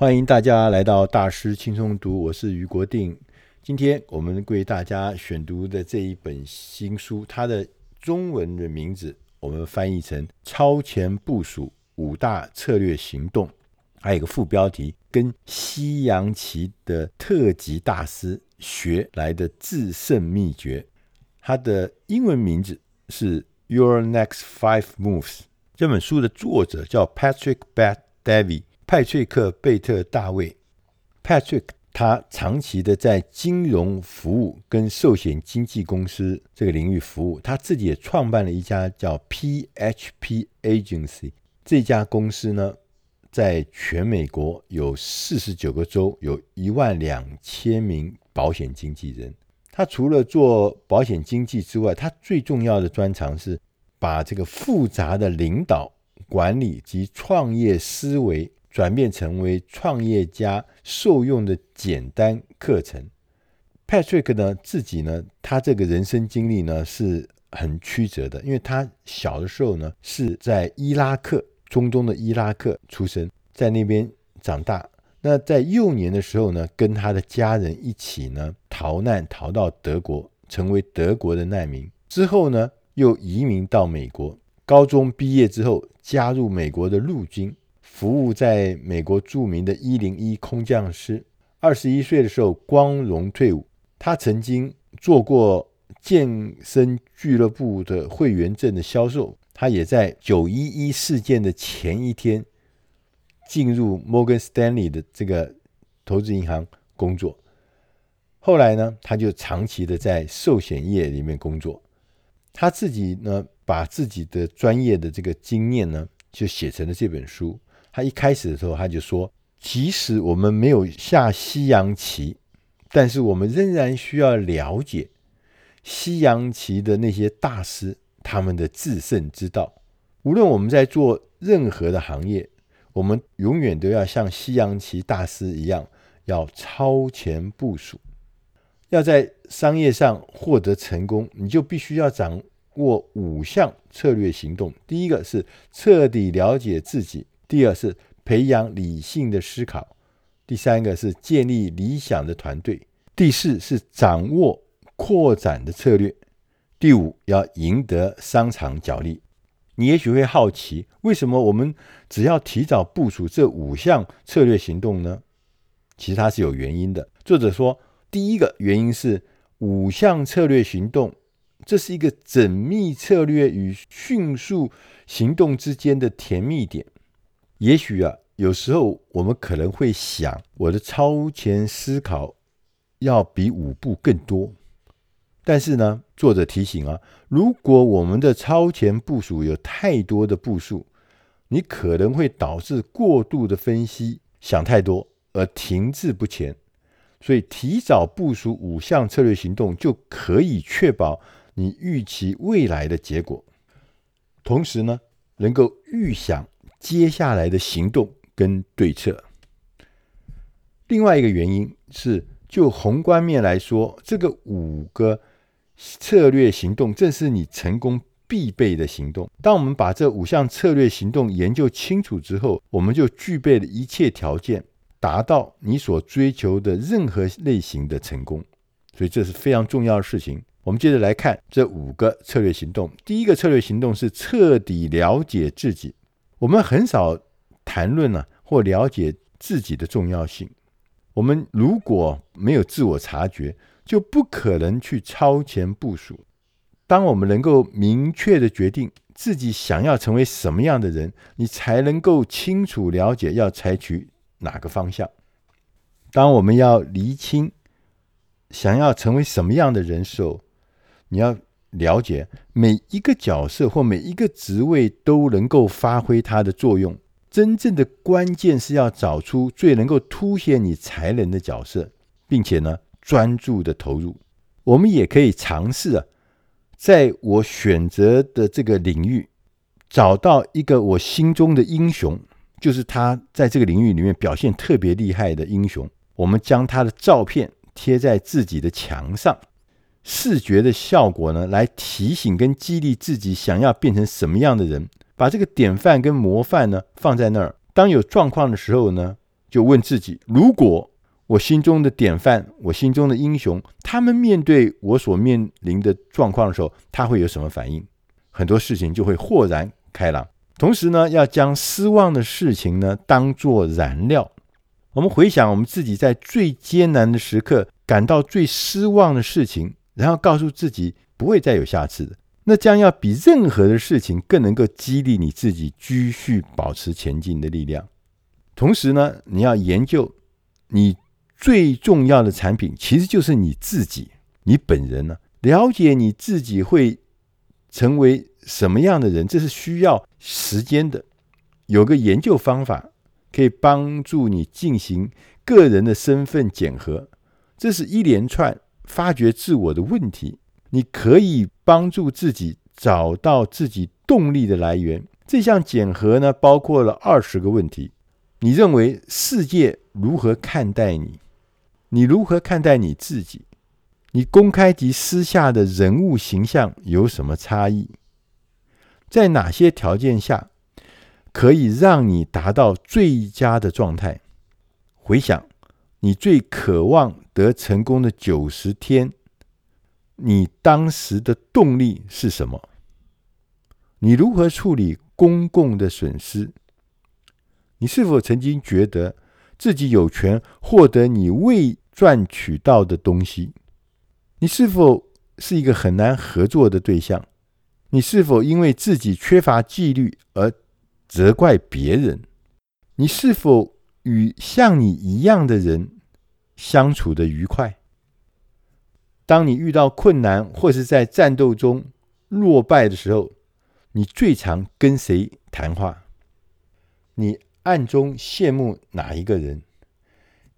欢迎大家来到大师轻松读，我是余国定。今天我们为大家选读的这一本新书，它的中文的名字我们翻译成《超前部署五大策略行动》，还有一个副标题：跟西洋棋的特级大师学来的制胜秘诀。它的英文名字是《Your Next Five Moves》。这本书的作者叫 Patrick bat david。派翠克·贝特大卫，Patrick，他长期的在金融服务跟寿险经纪公司这个领域服务，他自己也创办了一家叫 PHP Agency。这家公司呢，在全美国有四十九个州，有一万两千名保险经纪人。他除了做保险经纪之外，他最重要的专长是把这个复杂的领导、管理及创业思维。转变成为创业家受用的简单课程。Patrick 呢，自己呢，他这个人生经历呢是很曲折的，因为他小的时候呢是在伊拉克，中东的伊拉克出生，在那边长大。那在幼年的时候呢，跟他的家人一起呢逃难，逃到德国，成为德国的难民。之后呢，又移民到美国。高中毕业之后，加入美国的陆军。服务在美国著名的一零一空降师，二十一岁的时候光荣退伍。他曾经做过健身俱乐部的会员证的销售。他也在九一一事件的前一天进入摩根斯丹利的这个投资银行工作。后来呢，他就长期的在寿险业里面工作。他自己呢，把自己的专业的这个经验呢，就写成了这本书。他一开始的时候，他就说：“即使我们没有下西洋棋，但是我们仍然需要了解西洋棋的那些大师他们的制胜之道。无论我们在做任何的行业，我们永远都要像西洋棋大师一样，要超前部署。要在商业上获得成功，你就必须要掌握五项策略行动。第一个是彻底了解自己。”第二是培养理性的思考，第三个是建立理想的团队，第四是掌握扩展的策略，第五要赢得商场角力。你也许会好奇，为什么我们只要提早部署这五项策略行动呢？其实它是有原因的。作者说，第一个原因是五项策略行动，这是一个缜密策略与迅速行动之间的甜蜜点。也许啊，有时候我们可能会想，我的超前思考要比五步更多。但是呢，作者提醒啊，如果我们的超前部署有太多的步数，你可能会导致过度的分析，想太多而停滞不前。所以，提早部署五项策略行动，就可以确保你预期未来的结果，同时呢，能够预想。接下来的行动跟对策。另外一个原因是，就宏观面来说，这个五个策略行动正是你成功必备的行动。当我们把这五项策略行动研究清楚之后，我们就具备了一切条件，达到你所追求的任何类型的成功。所以这是非常重要的事情。我们接着来看这五个策略行动。第一个策略行动是彻底了解自己。我们很少谈论呢、或了解自己的重要性。我们如果没有自我察觉，就不可能去超前部署。当我们能够明确的决定自己想要成为什么样的人，你才能够清楚了解要采取哪个方向。当我们要厘清想要成为什么样的人时候，你要。了解每一个角色或每一个职位都能够发挥它的作用。真正的关键是要找出最能够凸显你才能的角色，并且呢，专注的投入。我们也可以尝试啊，在我选择的这个领域找到一个我心中的英雄，就是他在这个领域里面表现特别厉害的英雄。我们将他的照片贴在自己的墙上。视觉的效果呢，来提醒跟激励自己想要变成什么样的人，把这个典范跟模范呢放在那儿。当有状况的时候呢，就问自己：如果我心中的典范，我心中的英雄，他们面对我所面临的状况的时候，他会有什么反应？很多事情就会豁然开朗。同时呢，要将失望的事情呢当作燃料。我们回想我们自己在最艰难的时刻感到最失望的事情，然后告诉自己不会再有下次的，那将要比任何的事情更能够激励你自己继续保持前进的力量。同时呢，你要研究你最重要的产品其实就是你自己，你本人呢，了解你自己会成为什么样的人，这是需要时间的。有个研究方法可以帮助你进行个人的身份检核，这是一连串发掘自我的问题。你可以帮助自己找到自己动力的来源。这项检核呢，包括了二十个问题。你认为世界如何看待你？你如何看待你自己？你公开及私下的人物形象有什么差异？在哪些条件下可以让你达到最佳的状态？回想你最渴望得成功的九十天，你当时的动力是什么？你如何处理公共的损失？你是否曾经觉得自己有权获得你未赚取到的东西？你是否是一个很难合作的对象？你是否因为自己缺乏纪律而责怪别人？你是否与像你一样的人相处得愉快？当你遇到困难或是在战斗中落败的时候，你最常跟谁谈话？你暗中羡慕哪一个人？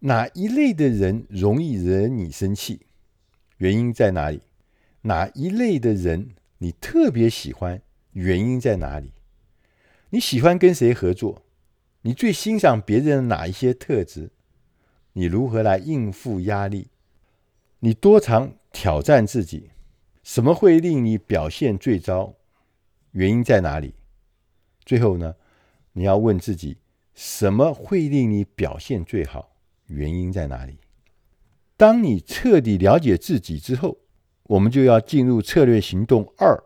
哪一类的人容易惹你生气？原因在哪里？哪一类的人你特别喜欢？原因在哪里？你喜欢跟谁合作？你最欣赏别人的哪一些特质？你如何来应付压力？你多常挑战自己？什么会令你表现最糟？原因在哪里？最后呢，你要问自己。什么会令你表现最好？原因在哪里？当你彻底了解自己之后，我们就要进入策略行动二，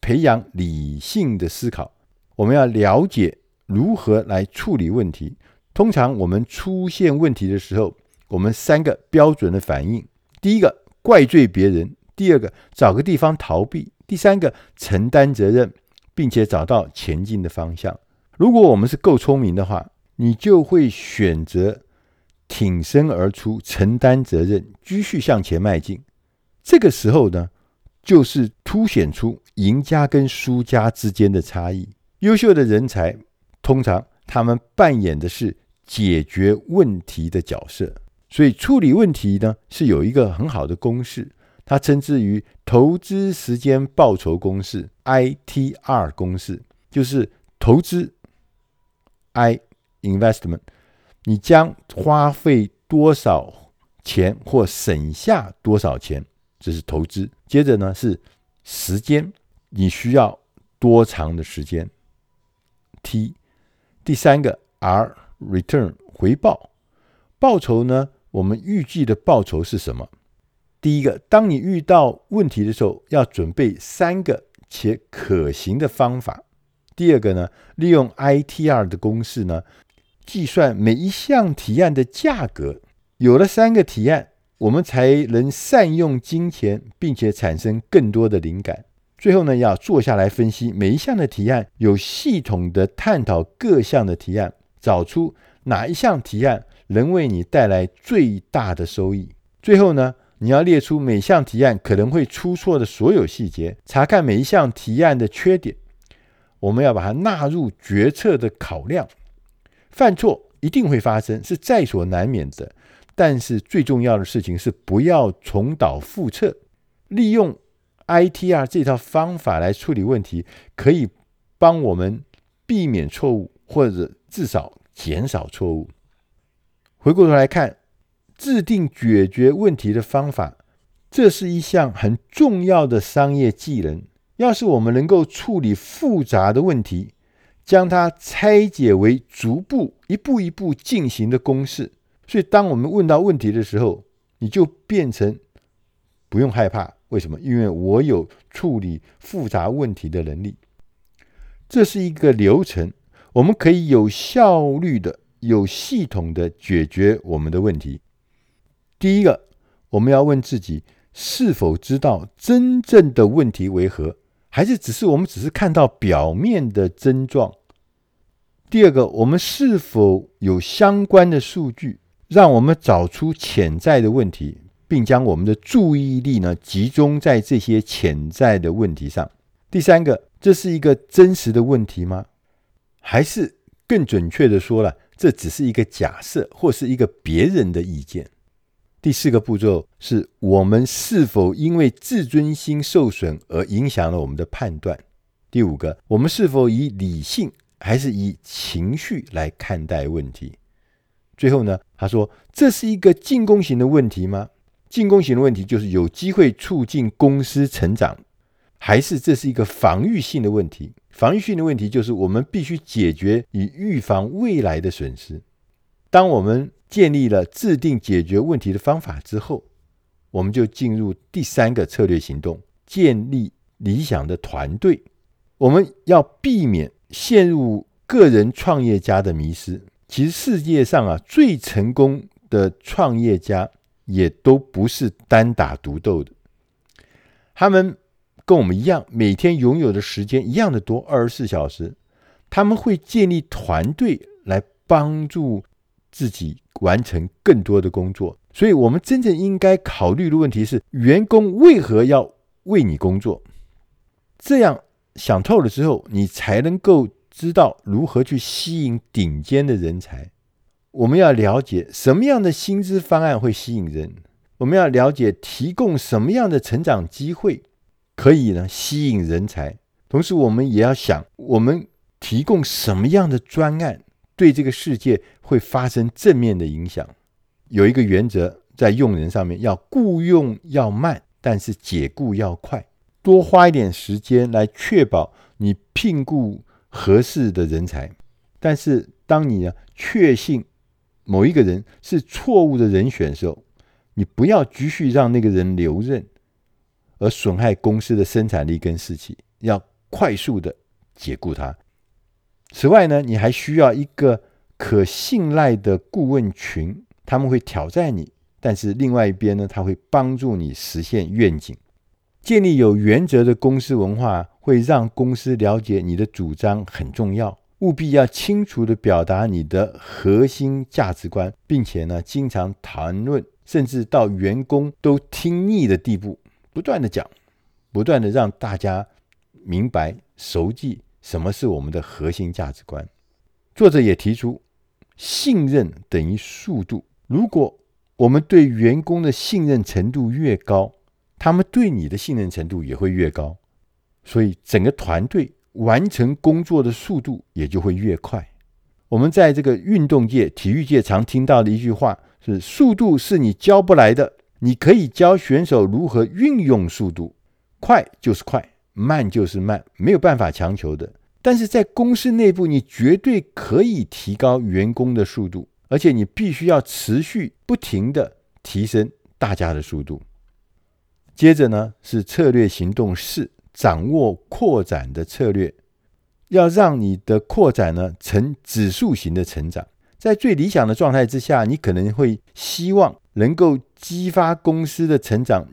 培养理性的思考。我们要了解如何来处理问题。通常我们出现问题的时候，我们三个标准的反应：第一个，怪罪别人；第二个，找个地方逃避；第三个，承担责任，并且找到前进的方向。如果我们是够聪明的话，你就会选择挺身而出，承担责任，继续向前迈进。这个时候呢，就是凸显出赢家跟输家之间的差异。优秀的人才通常他们扮演的是解决问题的角色，所以处理问题呢是有一个很好的公式，它称之于投资时间报酬公式 （ITR 公式），就是投资。I investment，你将花费多少钱或省下多少钱，这是投资。接着呢是时间，你需要多长的时间？T，第三个 R return 回报，报酬呢？我们预计的报酬是什么？第一个，当你遇到问题的时候，要准备三个且可行的方法。第二个呢，利用 ITR 的公式呢，计算每一项提案的价格。有了三个提案，我们才能善用金钱，并且产生更多的灵感。最后呢，要坐下来分析每一项的提案，有系统的探讨各项的提案，找出哪一项提案能为你带来最大的收益。最后呢，你要列出每项提案可能会出错的所有细节，查看每一项提案的缺点。我们要把它纳入决策的考量，犯错一定会发生，是在所难免的。但是最重要的事情是不要重蹈覆辙。利用 ITR 这套方法来处理问题，可以帮我们避免错误，或者至少减少错误。回过头来看，制定解决问题的方法，这是一项很重要的商业技能。要是我们能够处理复杂的问题，将它拆解为逐步一步一步进行的公式。所以，当我们问到问题的时候，你就变成不用害怕。为什么？因为我有处理复杂问题的能力。这是一个流程，我们可以有效率的、有系统的解决我们的问题。第一个，我们要问自己：是否知道真正的问题为何？还是只是我们只是看到表面的症状？第二个，我们是否有相关的数据？让我们找出潜在的问题，并将我们的注意力呢集中在这些潜在的问题上。第三个，这是一个真实的问题吗？还是更准确的说了，这只是一个假设或是一个别人的意见？第四个步骤是我们是否因为自尊心受损而影响了我们的判断？第五个，我们是否以理性还是以情绪来看待问题？最后呢，他说：“这是一个进攻型的问题吗？进攻型的问题就是有机会促进公司成长，还是这是一个防御性的问题？防御性的问题就是我们必须解决以预防未来的损失。当我们建立了制定解决问题的方法之后，我们就进入第三个策略行动：建立理想的团队。我们要避免陷入个人创业家的迷失。”其实世界上啊，最成功的创业家也都不是单打独斗的。他们跟我们一样，每天拥有的时间一样的多，二十四小时。他们会建立团队来帮助自己完成更多的工作。所以，我们真正应该考虑的问题是：员工为何要为你工作？这样想透了之后，你才能够。知道如何去吸引顶尖的人才，我们要了解什么样的薪资方案会吸引人，我们要了解提供什么样的成长机会可以呢吸引人才。同时，我们也要想，我们提供什么样的专案对这个世界会发生正面的影响。有一个原则，在用人上面，要雇用要慢，但是解雇要快，多花一点时间来确保你聘雇。合适的人才，但是当你呢确信某一个人是错误的人选的时候，你不要继续让那个人留任，而损害公司的生产力跟士气，要快速的解雇他。此外呢，你还需要一个可信赖的顾问群，他们会挑战你，但是另外一边呢，他会帮助你实现愿景。建立有原则的公司文化，会让公司了解你的主张很重要，务必要清楚地表达你的核心价值观，并且呢，经常谈论，甚至到员工都听腻的地步，不断地讲，不断地让大家明白、熟记什么是我们的核心价值观。作者也提出，信任等于速度。如果我们对员工的信任程度越高，他们对你的信任程度也会越高，所以整个团队完成工作的速度也就会越快。我们在这个运动界、体育界常听到的一句话是：“速度是你教不来的，你可以教选手如何运用速度。快就是快，慢就是慢，没有办法强求的。但是在公司内部，你绝对可以提高员工的速度，而且你必须要持续不停地提升大家的速度。”接着呢，是策略行动四，掌握扩展的策略，要让你的扩展呢呈指数型的成长。在最理想的状态之下，你可能会希望能够激发公司的成长，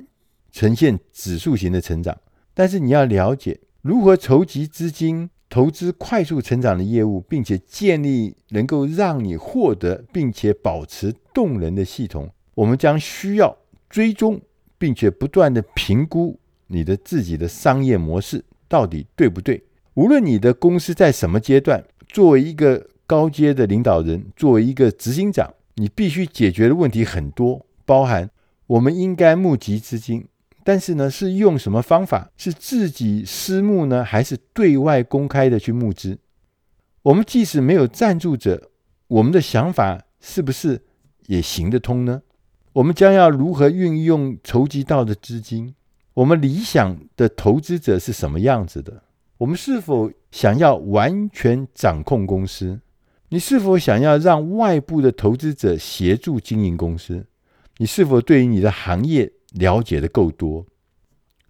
呈现指数型的成长。但是你要了解如何筹集资金，投资快速成长的业务，并且建立能够让你获得并且保持动能的系统。我们将需要追踪。并且不断地评估你的自己的商业模式到底对不对？无论你的公司在什么阶段，作为一个高阶的领导人，作为一个执行长，你必须解决的问题很多，包含我们应该募集资金，但是呢，是用什么方法？是自己私募呢，还是对外公开的去募资？我们即使没有赞助者，我们的想法是不是也行得通呢？我们将要如何运用筹集到的资金？我们理想的投资者是什么样子的？我们是否想要完全掌控公司？你是否想要让外部的投资者协助经营公司？你是否对于你的行业了解的够多？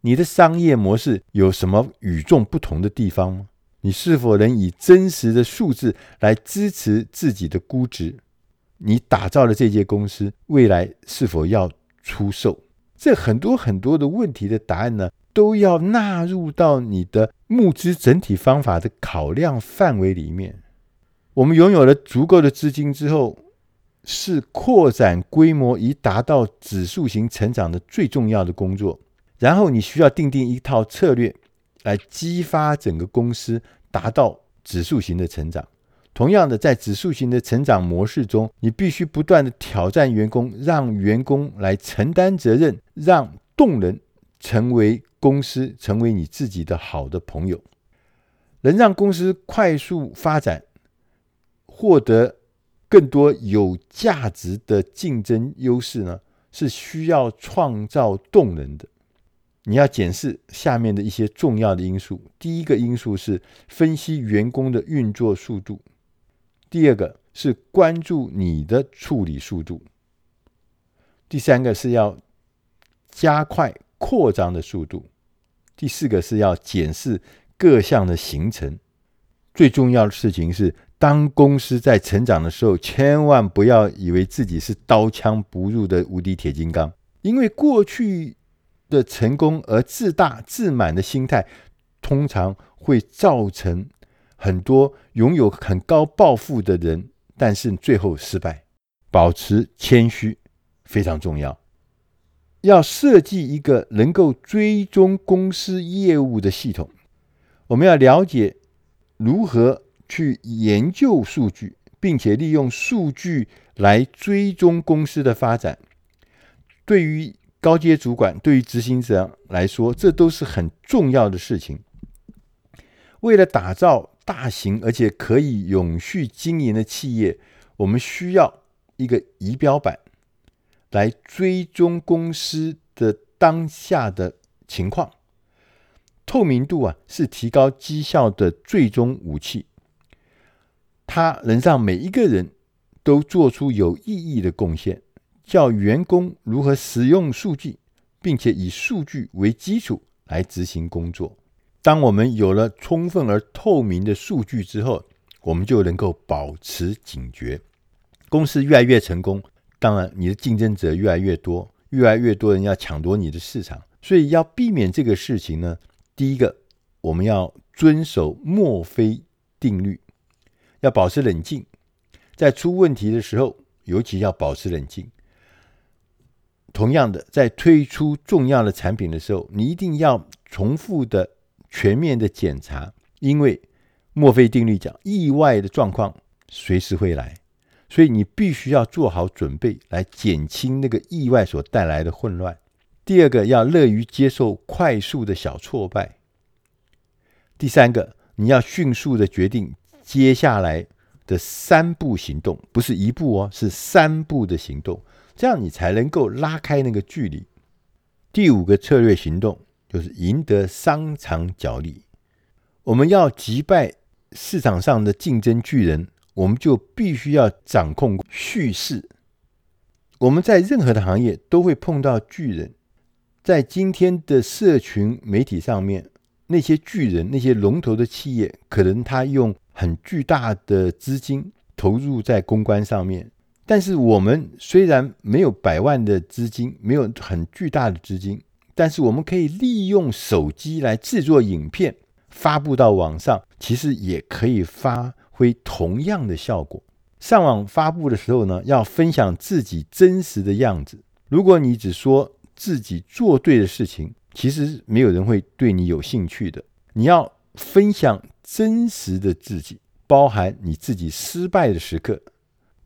你的商业模式有什么与众不同的地方吗？你是否能以真实的数字来支持自己的估值？你打造的这间公司未来是否要出售？这很多很多的问题的答案呢，都要纳入到你的募资整体方法的考量范围里面。我们拥有了足够的资金之后，是扩展规模以达到指数型成长的最重要的工作。然后你需要定定一套策略，来激发整个公司达到指数型的成长。同样的，在指数型的成长模式中，你必须不断的挑战员工，让员工来承担责任，让动能成为公司，成为你自己的好的朋友，能让公司快速发展，获得。更多有价值的竞争优势呢，是需要创造动能的。你要检视下面的一些重要的因素。第一个因素是分析员工的运作速度；第二个是关注你的处理速度；第三个是要加快扩张的速度；第四个是要检视各项的行程。最重要的事情是。当公司在成长的时候，千万不要以为自己是刀枪不入的无敌铁金刚，因为过去的成功而自大自满的心态，通常会造成很多拥有很高抱负的人，但是最后失败。保持谦虚非常重要，要设计一个能够追踪公司业务的系统。我们要了解如何。去研究数据，并且利用数据来追踪公司的发展，对于高阶主管、对于执行者来说，这都是很重要的事情。为了打造大型而且可以永续经营的企业，我们需要一个仪表板来追踪公司的当下的情况。透明度啊，是提高绩效的最终武器。它能让每一个人都做出有意义的贡献，教员工如何使用数据，并且以数据为基础来执行工作。当我们有了充分而透明的数据之后，我们就能够保持警觉。公司越来越成功，当然你的竞争者越来越多，越来越多人要抢夺你的市场，所以要避免这个事情呢，第一个，我们要遵守墨菲定律。要保持冷静，在出问题的时候，尤其要保持冷静。同样的，在推出重要的产品的时候，你一定要重复的、全面的检查，因为墨菲定律讲，意外的状况随时会来，所以你必须要做好准备，来减轻那个意外所带来的混乱。第二个，要乐于接受快速的小挫败。第三个，你要迅速的决定。接下来的三步行动，不是一步哦，是三步的行动，这样你才能够拉开那个距离。第五个策略行动就是赢得商场角力。我们要击败市场上的竞争巨人，我们就必须要掌控叙事。我们在任何的行业都会碰到巨人，在今天的社群媒体上面，那些巨人、那些龙头的企业，可能他用很巨大的资金投入在公关上面，但是我们虽然没有百万的资金，没有很巨大的资金，但是我们可以利用手机来制作影片，发布到网上，其实也可以发挥同样的效果。上网发布的时候呢，要分享自己真实的样子。如果你只说自己做对的事情，其实没有人会对你有兴趣的。你要分享。真实的自己，包含你自己失败的时刻，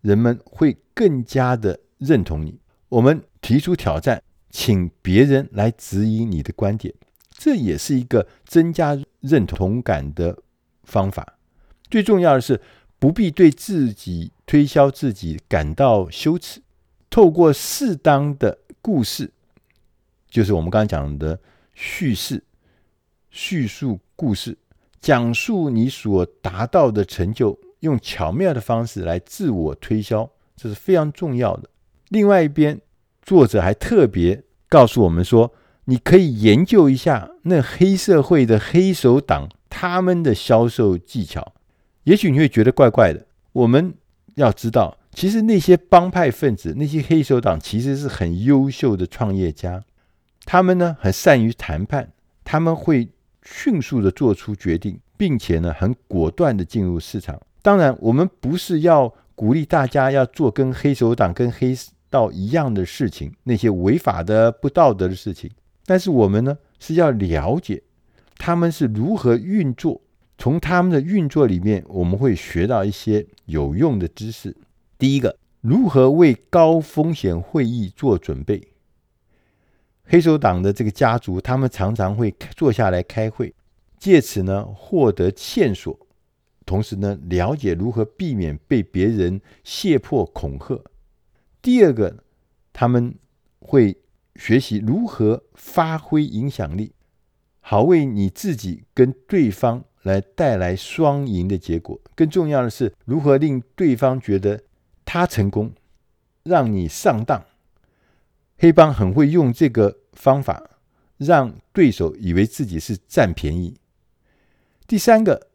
人们会更加的认同你。我们提出挑战，请别人来指引你的观点，这也是一个增加认同感的方法。最重要的是，不必对自己推销自己感到羞耻。透过适当的故事，就是我们刚刚讲的叙事、叙述故事。讲述你所达到的成就，用巧妙的方式来自我推销，这是非常重要的。另外一边，作者还特别告诉我们说，你可以研究一下那黑社会的黑手党他们的销售技巧。也许你会觉得怪怪的。我们要知道，其实那些帮派分子、那些黑手党其实是很优秀的创业家，他们呢很善于谈判，他们会迅速的做出决定，并且呢很果断的进入市场。当然，我们不是要鼓励大家要做跟黑手党、跟黑道一样的事情，那些违法的、不道德的事情。但是我们呢是要了解他们是如何运作。从他们的运作里面，我们会学到一些有用的知识。第一个，如何为高风险会议做准备。黑手党的这个家族，他们常常会坐下来开会，借此呢获得线索，同时呢了解如何避免被别人胁迫恐吓。第二个，他们会学习如何发挥影响力，好为你自己跟对方。来带来双赢的结果。更重要的是，如何令对方觉得他成功，让你上当。黑帮很会用这个方法，让对手以为自己是占便宜。第三个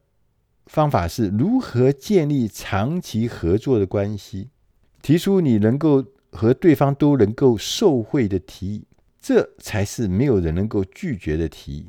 方法是如何建立长期合作的关系，提出你能够和对方都能够受惠的提议，这才是没有人能够拒绝的提议。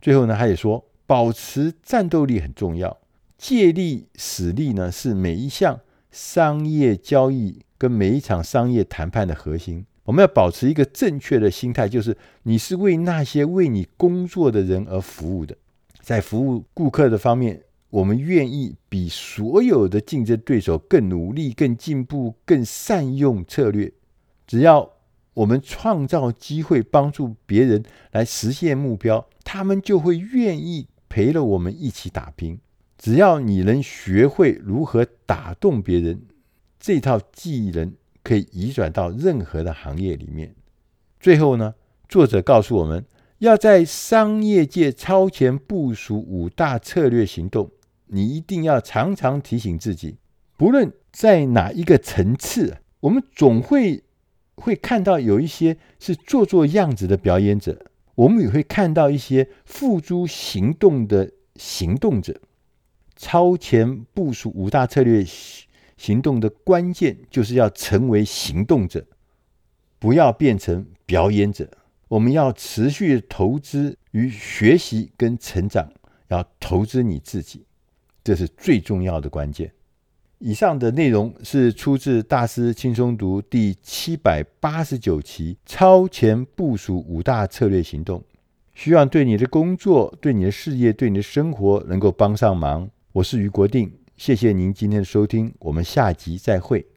最后呢，他也说。保持战斗力很重要，借力使力呢，是每一项商业交易跟每一场商业谈判的核心。我们要保持一个正确的心态，就是你是为那些为你工作的人而服务的。在服务顾客的方面，我们愿意比所有的竞争对手更努力、更进步、更善用策略。只要我们创造机会，帮助别人来实现目标，他们就会愿意。陪了我们一起打拼，只要你能学会如何打动别人，这套技能可以移转到任何的行业里面。最后呢，作者告诉我们要在商业界超前部署五大策略行动。你一定要常常提醒自己，不论在哪一个层次，我们总会会看到有一些是做做样子的表演者。我们也会看到一些付诸行动的行动者。超前部署五大策略行动的关键，就是要成为行动者，不要变成表演者。我们要持续投资于学习跟成长，要投资你自己，这是最重要的关键。以上的内容是出自《大师轻松读》第七百八十九期《超前部署五大策略行动》，希望对你的工作、对你的事业、对你的生活能够帮上忙。我是于国定，谢谢您今天的收听，我们下集再会。